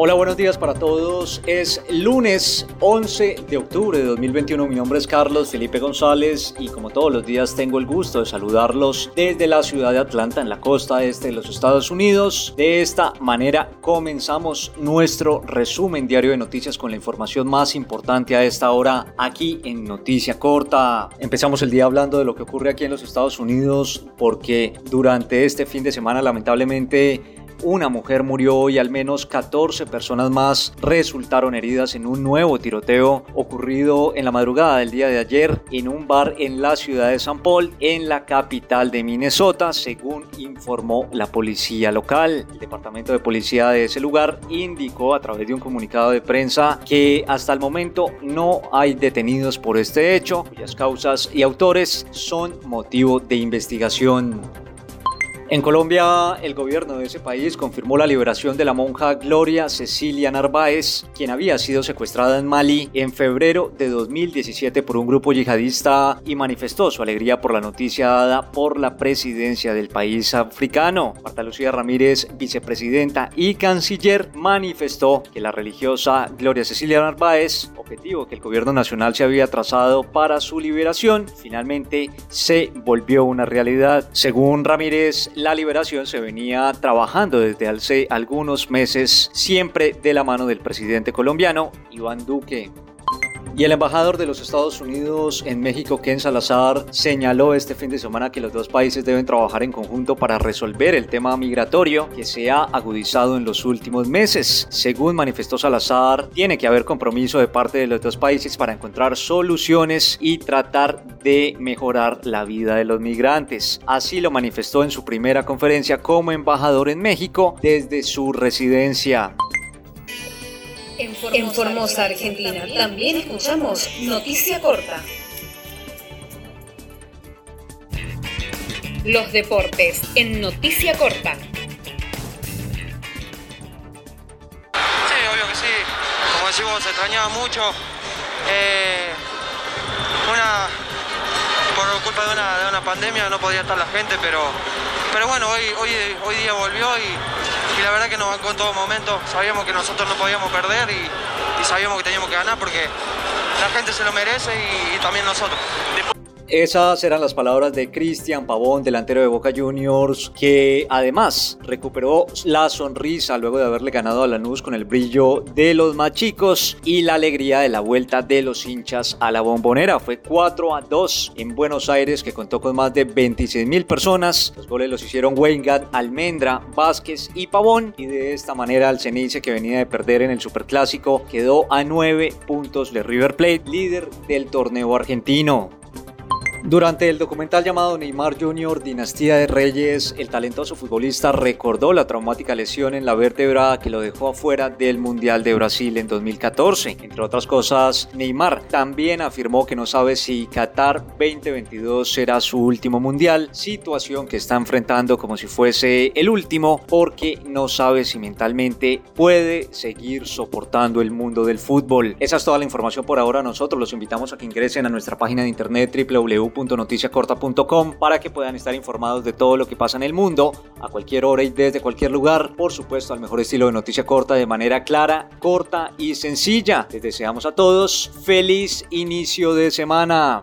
Hola, buenos días para todos. Es lunes 11 de octubre de 2021. Mi nombre es Carlos Felipe González y como todos los días tengo el gusto de saludarlos desde la ciudad de Atlanta en la costa este de los Estados Unidos. De esta manera comenzamos nuestro resumen diario de noticias con la información más importante a esta hora aquí en Noticia Corta. Empezamos el día hablando de lo que ocurre aquí en los Estados Unidos porque durante este fin de semana lamentablemente una mujer murió y al menos 14 personas más resultaron heridas en un nuevo tiroteo ocurrido en la madrugada del día de ayer en un bar en la ciudad de San Paul, en la capital de Minnesota, según informó la policía local. El departamento de policía de ese lugar indicó a través de un comunicado de prensa que hasta el momento no hay detenidos por este hecho, cuyas causas y autores son motivo de investigación. En Colombia, el gobierno de ese país confirmó la liberación de la monja Gloria Cecilia Narváez, quien había sido secuestrada en Mali en febrero de 2017 por un grupo yihadista y manifestó su alegría por la noticia dada por la presidencia del país africano. Marta Lucía Ramírez, vicepresidenta y canciller, manifestó que la religiosa Gloria Cecilia Narváez, objetivo que el gobierno nacional se había trazado para su liberación, finalmente se volvió una realidad. Según Ramírez, la liberación se venía trabajando desde hace algunos meses, siempre de la mano del presidente colombiano Iván Duque. Y el embajador de los Estados Unidos en México, Ken Salazar, señaló este fin de semana que los dos países deben trabajar en conjunto para resolver el tema migratorio que se ha agudizado en los últimos meses. Según manifestó Salazar, tiene que haber compromiso de parte de los dos países para encontrar soluciones y tratar de mejorar la vida de los migrantes. Así lo manifestó en su primera conferencia como embajador en México desde su residencia en Formosa, Argentina. También escuchamos Noticia Corta. Los deportes en Noticia Corta. Sí, obvio que sí. Como decimos, se extrañaba mucho. Eh, una, por culpa de una, de una, pandemia no podía estar la gente, pero, pero bueno, hoy, hoy, hoy día volvió y y la verdad que nos bancó en todo momento. Sabíamos que nosotros no podíamos perder y, sabíamos que teníamos que ganar porque la gente se lo merece y también nosotros. Esas eran las palabras de Cristian Pavón, delantero de Boca Juniors, que además recuperó la sonrisa luego de haberle ganado a Lanús con el brillo de los más chicos y la alegría de la vuelta de los hinchas a la bombonera. Fue 4 a 2 en Buenos Aires, que contó con más de 26 mil personas. Los goles los hicieron Weingart, Almendra, Vázquez y Pavón. Y de esta manera, el Cenice, que venía de perder en el Superclásico, quedó a 9 puntos de River Plate, líder del torneo argentino. Durante el documental llamado Neymar Jr. Dinastía de Reyes, el talentoso futbolista recordó la traumática lesión en la vértebra que lo dejó afuera del Mundial de Brasil en 2014. Entre otras cosas, Neymar también afirmó que no sabe si Qatar 2022 será su último Mundial, situación que está enfrentando como si fuese el último porque no sabe si mentalmente puede seguir soportando el mundo del fútbol. Esa es toda la información por ahora. Nosotros los invitamos a que ingresen a nuestra página de internet www www.noticiacorta.com para que puedan estar informados de todo lo que pasa en el mundo a cualquier hora y desde cualquier lugar. Por supuesto, al mejor estilo de noticia corta de manera clara, corta y sencilla. Les deseamos a todos feliz inicio de semana.